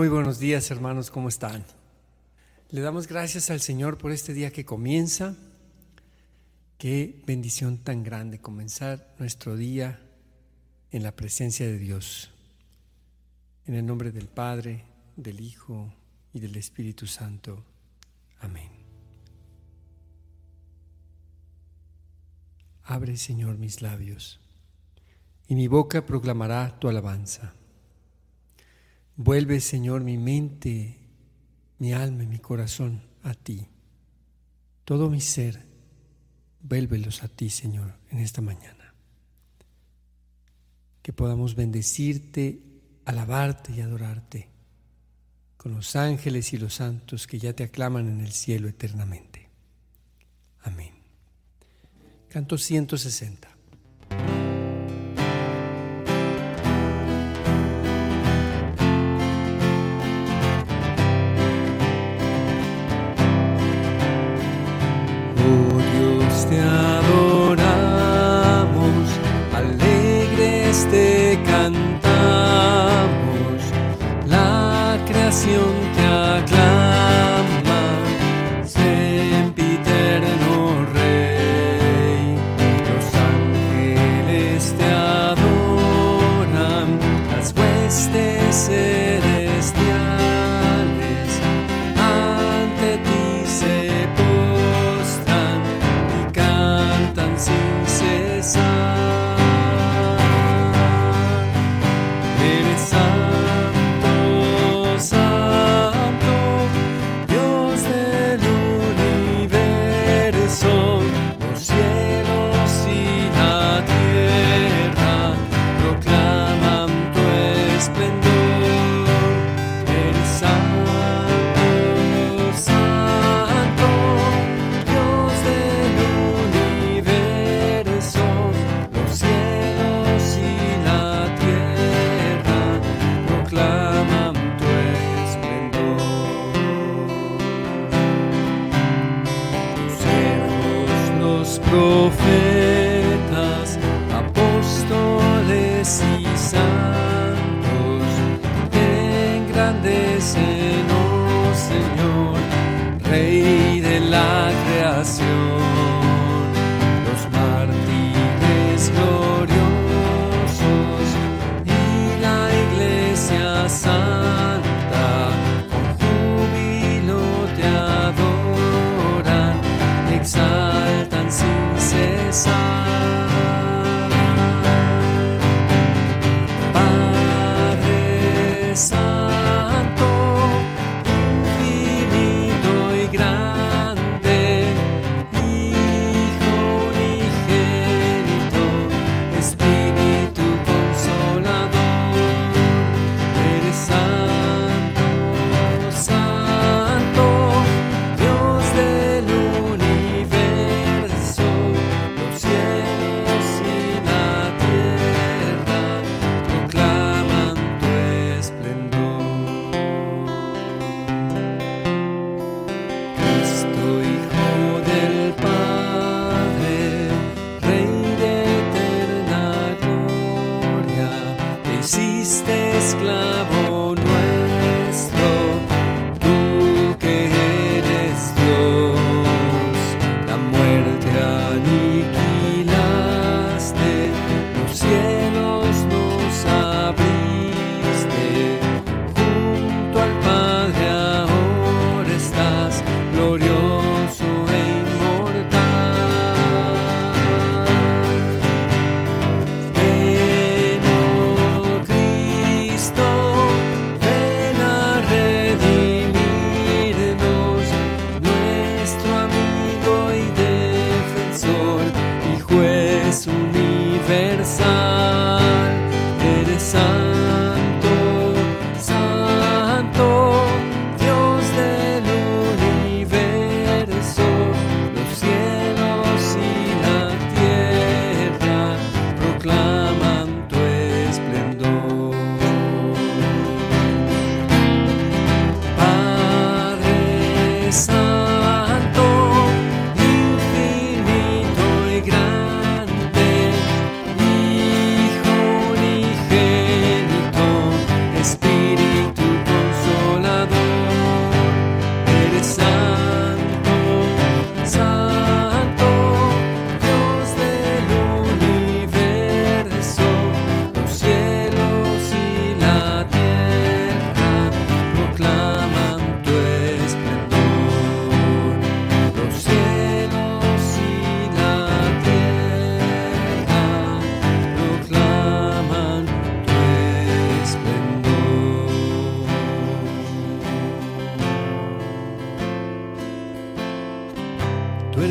Muy buenos días hermanos, ¿cómo están? Le damos gracias al Señor por este día que comienza. Qué bendición tan grande comenzar nuestro día en la presencia de Dios. En el nombre del Padre, del Hijo y del Espíritu Santo. Amén. Abre, Señor, mis labios, y mi boca proclamará tu alabanza. Vuelve, Señor, mi mente, mi alma y mi corazón a ti. Todo mi ser, vuélvelos a ti, Señor, en esta mañana. Que podamos bendecirte, alabarte y adorarte con los ángeles y los santos que ya te aclaman en el cielo eternamente. Amén. Canto 160.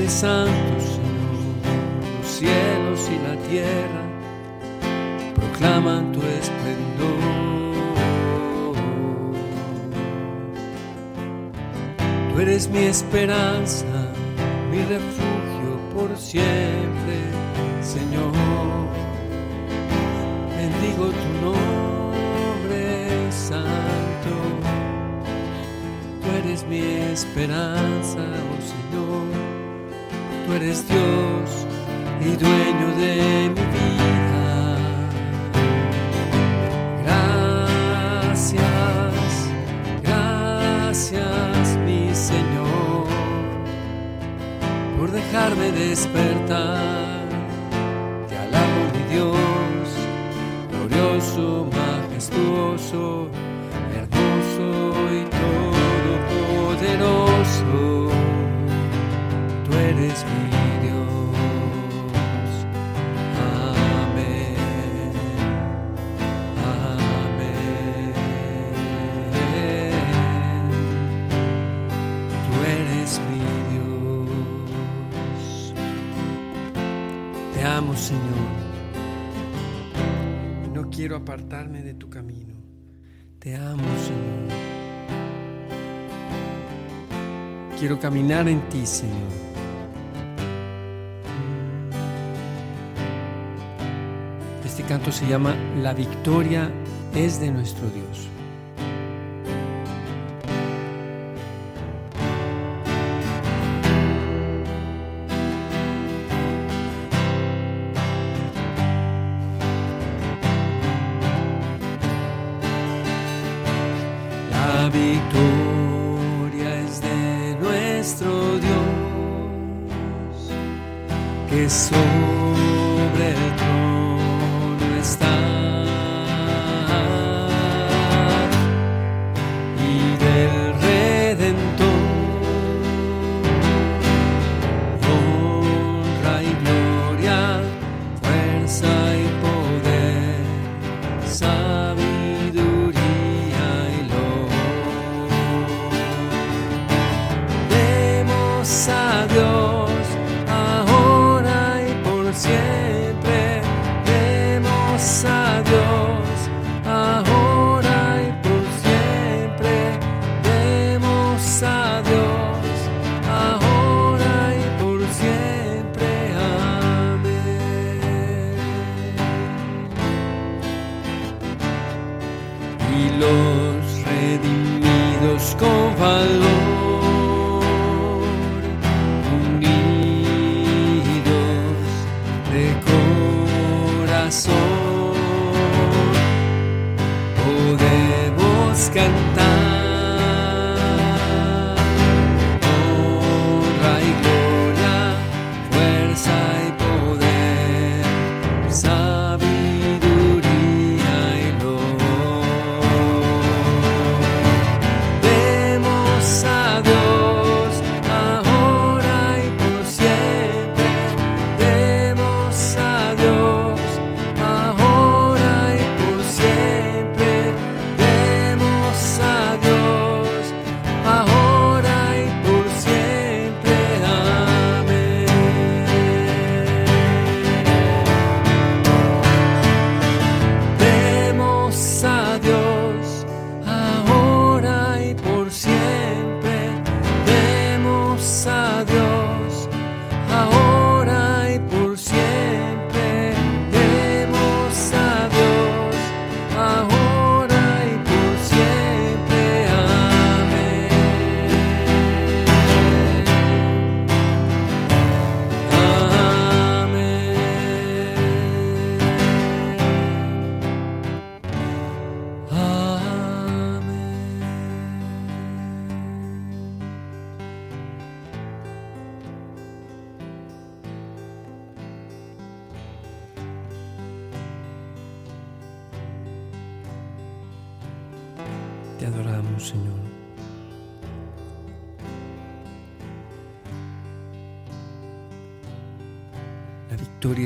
Santo, Señor. Los cielos y la tierra proclaman tu esplendor. Tú eres mi esperanza, mi refugio por siempre, Señor. Bendigo tu nombre santo. Tú eres mi esperanza, oh Señor. Tú eres Dios y dueño de mi vida. Gracias, gracias mi Señor por dejarme despertar. Te alabo mi Dios, glorioso, majestuoso, apartarme de tu camino. Te amo, Señor. Quiero caminar en ti, Señor. Este canto se llama La victoria es de nuestro Dios. Nuestro Dios, que sobre el trono está. Corazón, podemos cantar.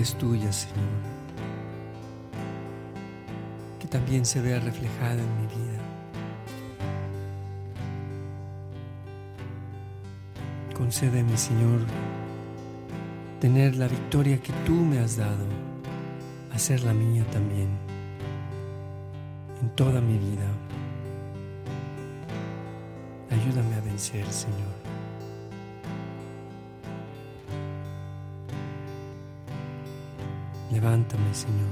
Victoria es tuya, Señor. Que también se vea reflejada en mi vida. Concédeme, Señor, tener la victoria que tú me has dado, hacer la mía también, en toda mi vida. Ayúdame a vencer, Señor. Levántame, Señor.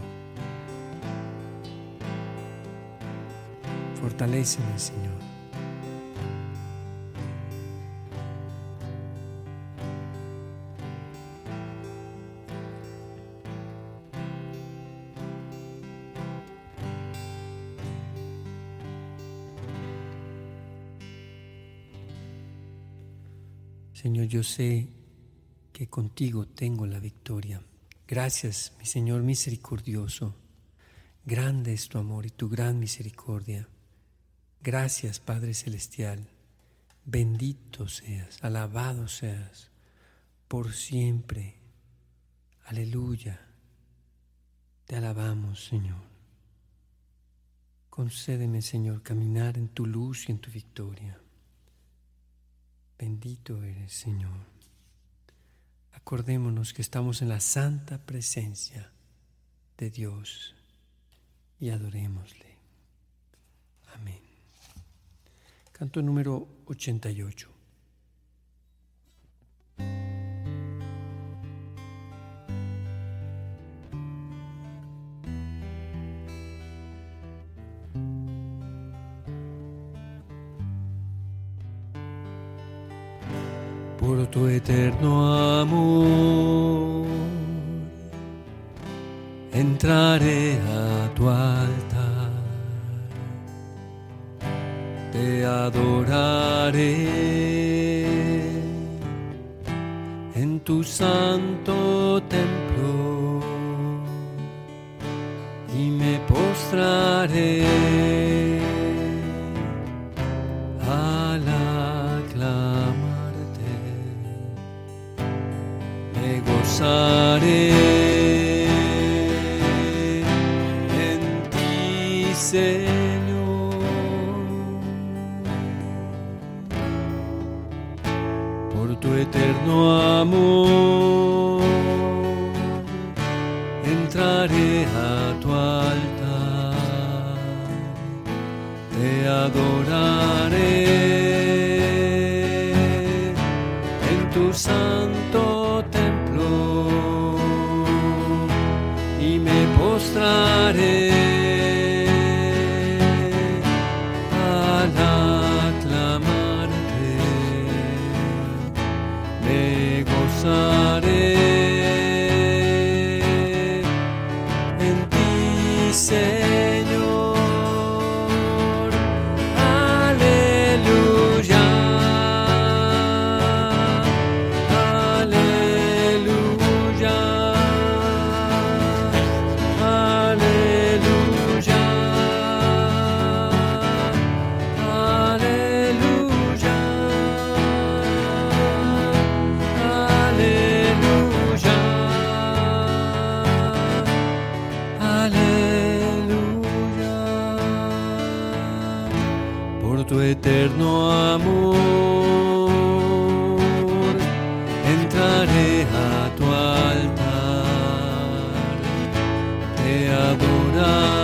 Fortaléceme, Señor. Señor, yo sé que contigo tengo la victoria. Gracias, mi Señor misericordioso. Grande es tu amor y tu gran misericordia. Gracias, Padre Celestial. Bendito seas, alabado seas por siempre. Aleluya. Te alabamos, Señor. Concédeme, Señor, caminar en tu luz y en tu victoria. Bendito eres, Señor. Acordémonos que estamos en la santa presencia de Dios y adorémosle. Amén. Canto número 88. Tu eterno amor. Entraré a tu altar, te adoraré en tu santo it. Mostrar.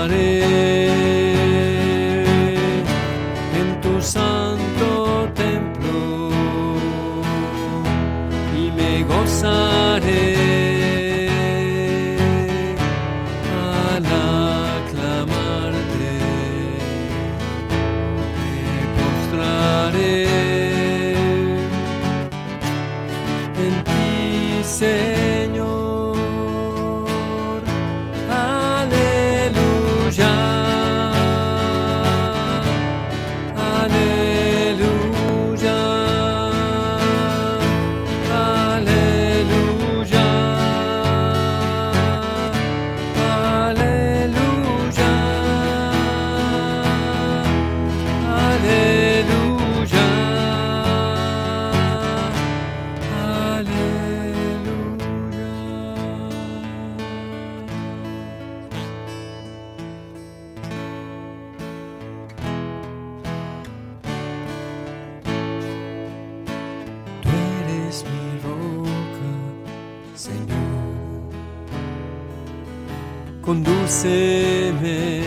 Condúceme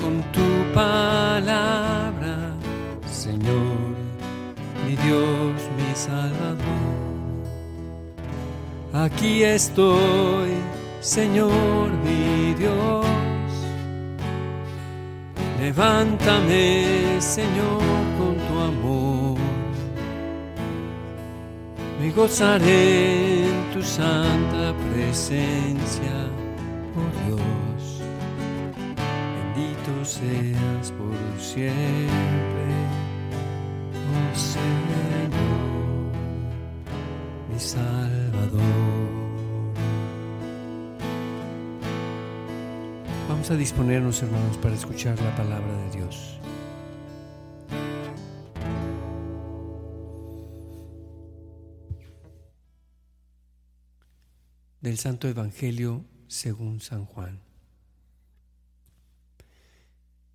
con tu palabra, Señor, mi Dios, mi Salvador. Aquí estoy, Señor, mi Dios. Levántame, Señor, con tu amor. Me gozaré en tu santa presencia seas por siempre, oh Señor, mi Salvador. Vamos a disponernos, hermanos, para escuchar la palabra de Dios. Del Santo Evangelio según San Juan.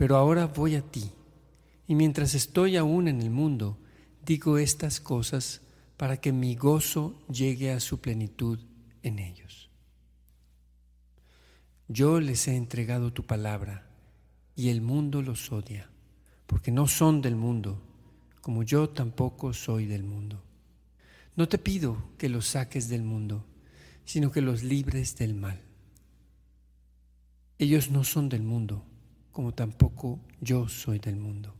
Pero ahora voy a ti, y mientras estoy aún en el mundo, digo estas cosas para que mi gozo llegue a su plenitud en ellos. Yo les he entregado tu palabra, y el mundo los odia, porque no son del mundo, como yo tampoco soy del mundo. No te pido que los saques del mundo, sino que los libres del mal. Ellos no son del mundo, como tampoco yo soy del mundo.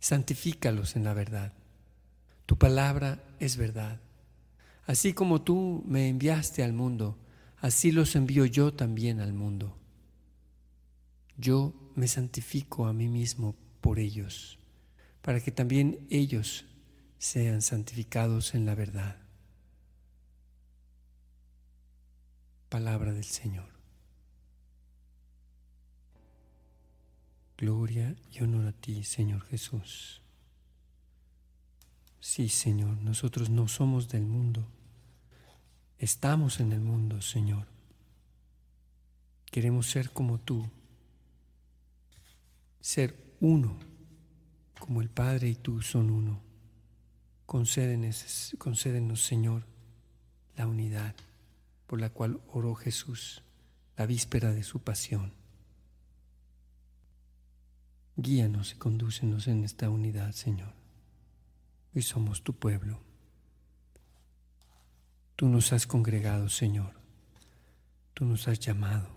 Santifícalos en la verdad. Tu palabra es verdad. Así como tú me enviaste al mundo, así los envío yo también al mundo. Yo me santifico a mí mismo por ellos, para que también ellos sean santificados en la verdad. Palabra del Señor. Gloria y honor a ti, Señor Jesús. Sí, Señor, nosotros no somos del mundo. Estamos en el mundo, Señor. Queremos ser como tú. Ser uno, como el Padre y tú son uno. Concédenos, concédenos, Señor, la unidad por la cual oró Jesús la víspera de su pasión. Guíanos y condúcenos en esta unidad, Señor. Hoy somos tu pueblo. Tú nos has congregado, Señor. Tú nos has llamado.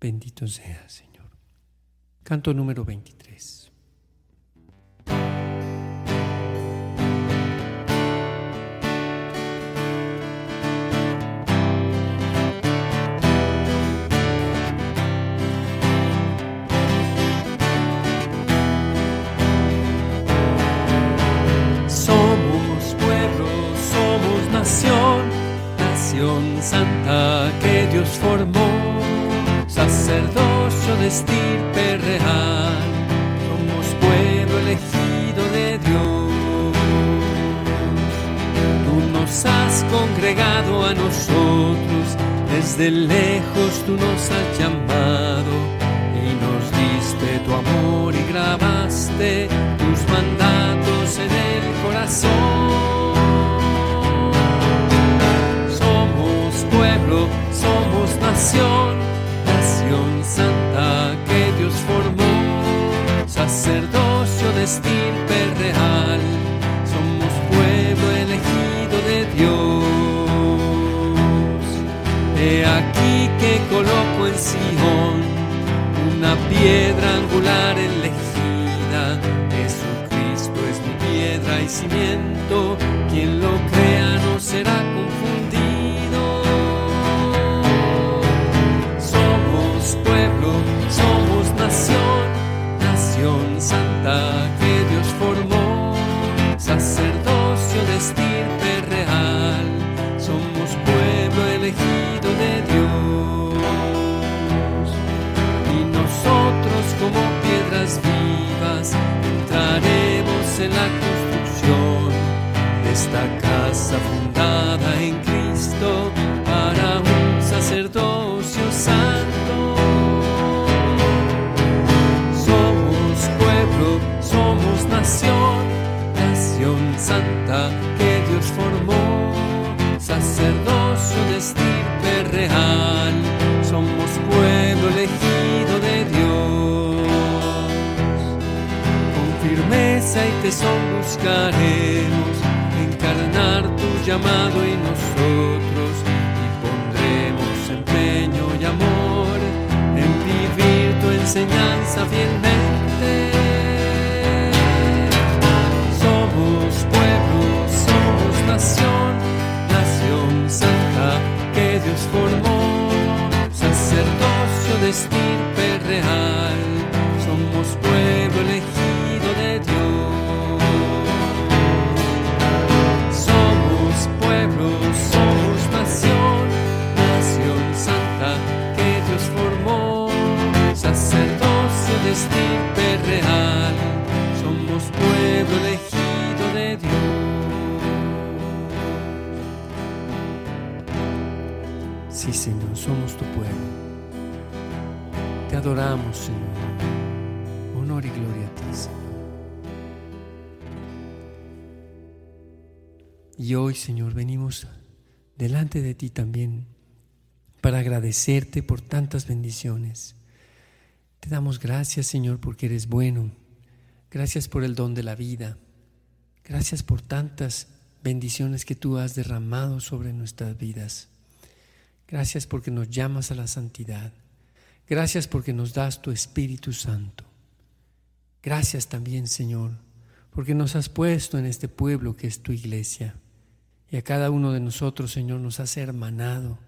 Bendito seas, Señor. Canto número 23. Santa que Dios formó, sacerdocio de estirpe real, somos pueblo elegido de Dios. Tú nos has congregado a nosotros, desde lejos tú nos has llamado y nos diste tu amor y grabaste tus mandatos en el corazón. Somos nación, nación santa que Dios formó, sacerdocio de estirpe real, somos pueblo elegido de Dios. He aquí que coloco en Sion una piedra angular elegida, Jesucristo es mi piedra y cimiento, quien lo crea no será confundido. estirpe real, somos pueblo elegido de Dios. Y nosotros como piedras vivas entraremos en la construcción de esta casa fundada tesón buscaremos encarnar tu llamado y nosotros y pondremos empeño y amor en vivir tu enseñanza fielmente. Somos pueblo, somos nación, nación santa que Dios formó, sacerdocio de Sí, Señor, somos tu pueblo. Te adoramos, Señor. Honor y gloria a ti, Señor. Y hoy, Señor, venimos delante de ti también para agradecerte por tantas bendiciones. Te damos gracias, Señor, porque eres bueno. Gracias por el don de la vida. Gracias por tantas bendiciones que tú has derramado sobre nuestras vidas. Gracias porque nos llamas a la santidad. Gracias porque nos das tu Espíritu Santo. Gracias también, Señor, porque nos has puesto en este pueblo que es tu iglesia. Y a cada uno de nosotros, Señor, nos has hermanado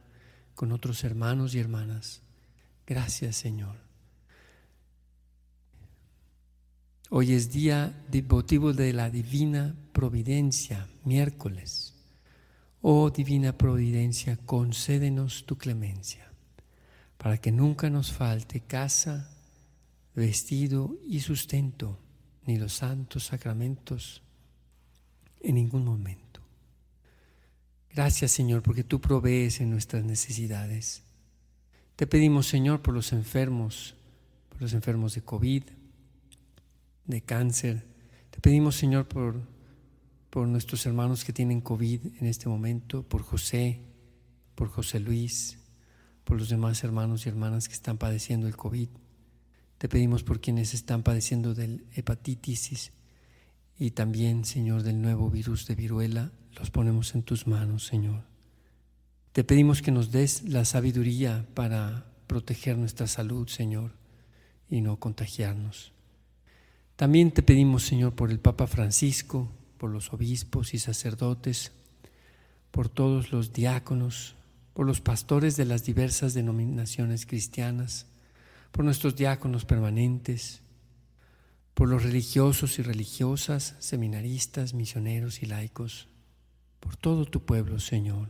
con otros hermanos y hermanas. Gracias, Señor. Hoy es día devotivo de la divina providencia, miércoles. Oh divina providencia, concédenos tu clemencia, para que nunca nos falte casa, vestido y sustento, ni los santos sacramentos en ningún momento. Gracias Señor porque tú provees en nuestras necesidades. Te pedimos Señor por los enfermos, por los enfermos de COVID, de cáncer. Te pedimos Señor por, por nuestros hermanos que tienen COVID en este momento, por José, por José Luis, por los demás hermanos y hermanas que están padeciendo el COVID. Te pedimos por quienes están padeciendo del hepatitis y también, Señor, del nuevo virus de viruela, los ponemos en tus manos, Señor. Te pedimos que nos des la sabiduría para proteger nuestra salud, Señor, y no contagiarnos. También te pedimos, Señor, por el Papa Francisco, por los obispos y sacerdotes, por todos los diáconos, por los pastores de las diversas denominaciones cristianas, por nuestros diáconos permanentes, por los religiosos y religiosas, seminaristas, misioneros y laicos, por todo tu pueblo, Señor.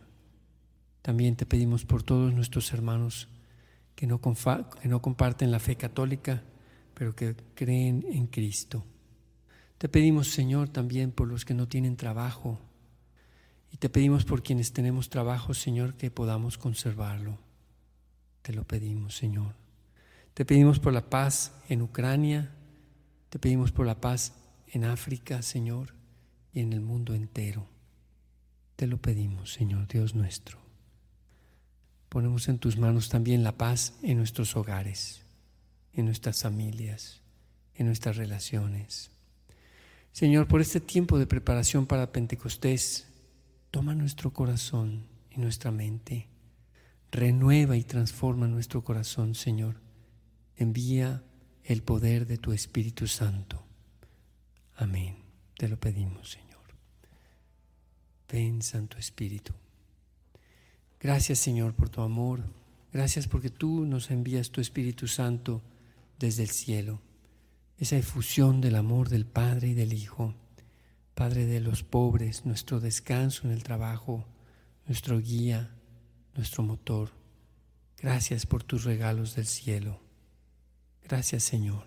También te pedimos por todos nuestros hermanos que no, que no comparten la fe católica, pero que creen en Cristo. Te pedimos, Señor, también por los que no tienen trabajo. Y te pedimos por quienes tenemos trabajo, Señor, que podamos conservarlo. Te lo pedimos, Señor. Te pedimos por la paz en Ucrania, te pedimos por la paz en África, Señor, y en el mundo entero. Te lo pedimos, Señor Dios nuestro. Ponemos en tus manos también la paz en nuestros hogares, en nuestras familias, en nuestras relaciones. Señor, por este tiempo de preparación para Pentecostés, toma nuestro corazón y nuestra mente, renueva y transforma nuestro corazón, Señor envía el poder de tu Espíritu Santo. Amén. Te lo pedimos, Señor. Ven, Santo Espíritu. Gracias, Señor, por tu amor. Gracias porque tú nos envías tu Espíritu Santo desde el cielo. Esa efusión del amor del Padre y del Hijo. Padre de los pobres, nuestro descanso en el trabajo, nuestro guía, nuestro motor. Gracias por tus regalos del cielo. Gracias Señor.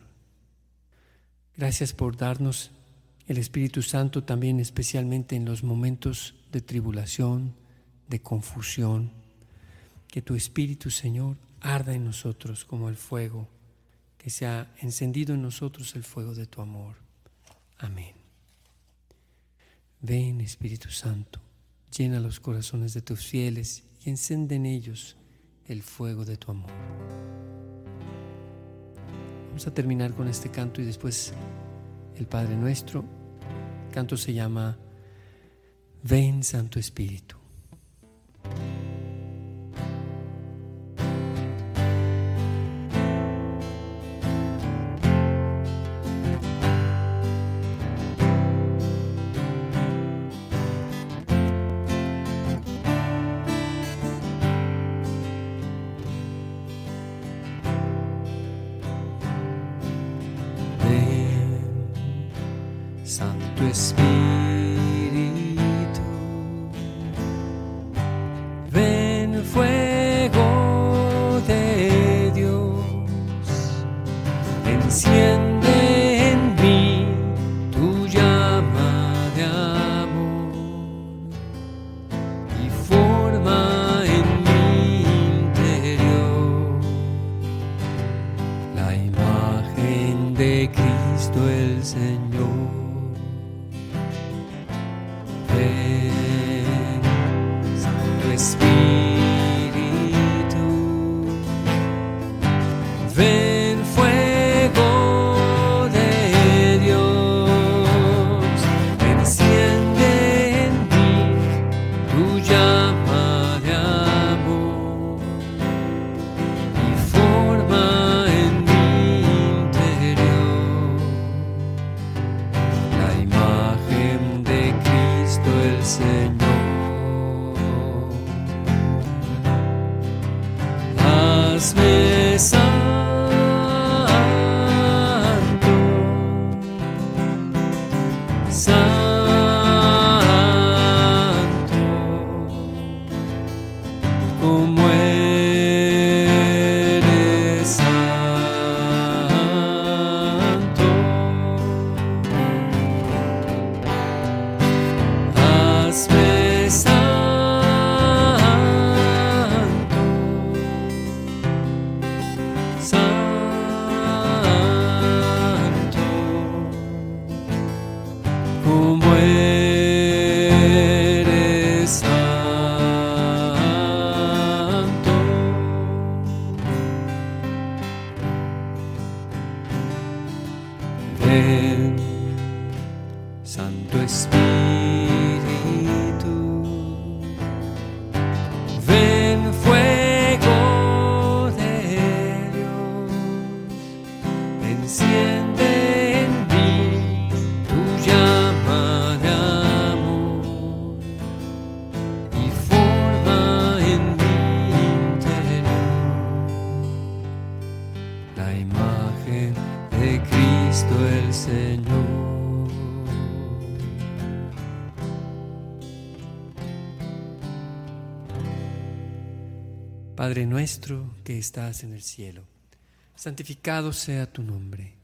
Gracias por darnos el Espíritu Santo también especialmente en los momentos de tribulación, de confusión. Que tu Espíritu, Señor, arda en nosotros como el fuego, que se ha encendido en nosotros el fuego de tu amor. Amén. Ven, Espíritu Santo, llena los corazones de tus fieles y encende en ellos el fuego de tu amor. Vamos a terminar con este canto y después el Padre Nuestro. El canto se llama Ven Santo Espíritu. de Cristo el Señor. Padre nuestro que estás en el cielo, santificado sea tu nombre.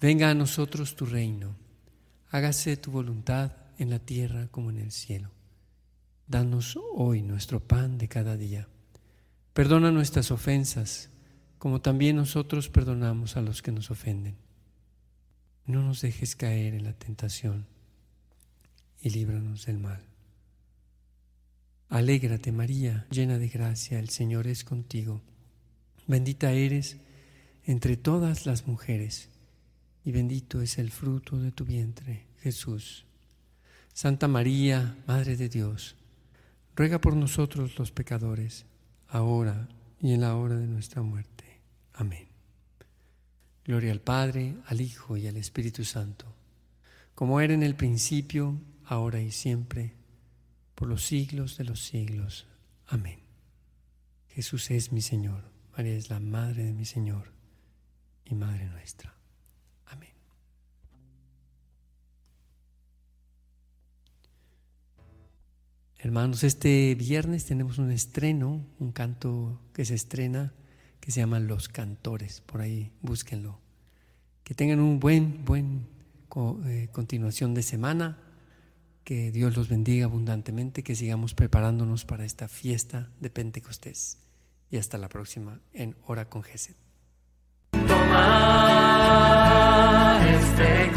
Venga a nosotros tu reino. Hágase tu voluntad en la tierra como en el cielo. Danos hoy nuestro pan de cada día. Perdona nuestras ofensas, como también nosotros perdonamos a los que nos ofenden. No nos dejes caer en la tentación y líbranos del mal. Alégrate María, llena de gracia, el Señor es contigo. Bendita eres entre todas las mujeres, y bendito es el fruto de tu vientre, Jesús. Santa María, Madre de Dios, ruega por nosotros los pecadores, ahora y en la hora de nuestra muerte. Amén. Gloria al Padre, al Hijo y al Espíritu Santo, como era en el principio, ahora y siempre por los siglos de los siglos. Amén. Jesús es mi Señor, María es la Madre de mi Señor y Madre nuestra. Amén. Hermanos, este viernes tenemos un estreno, un canto que se estrena que se llama Los Cantores, por ahí búsquenlo. Que tengan un buen, buen eh, continuación de semana, que Dios los bendiga abundantemente, que sigamos preparándonos para esta fiesta de Pentecostés. Y hasta la próxima en Hora con Gesed. Toma este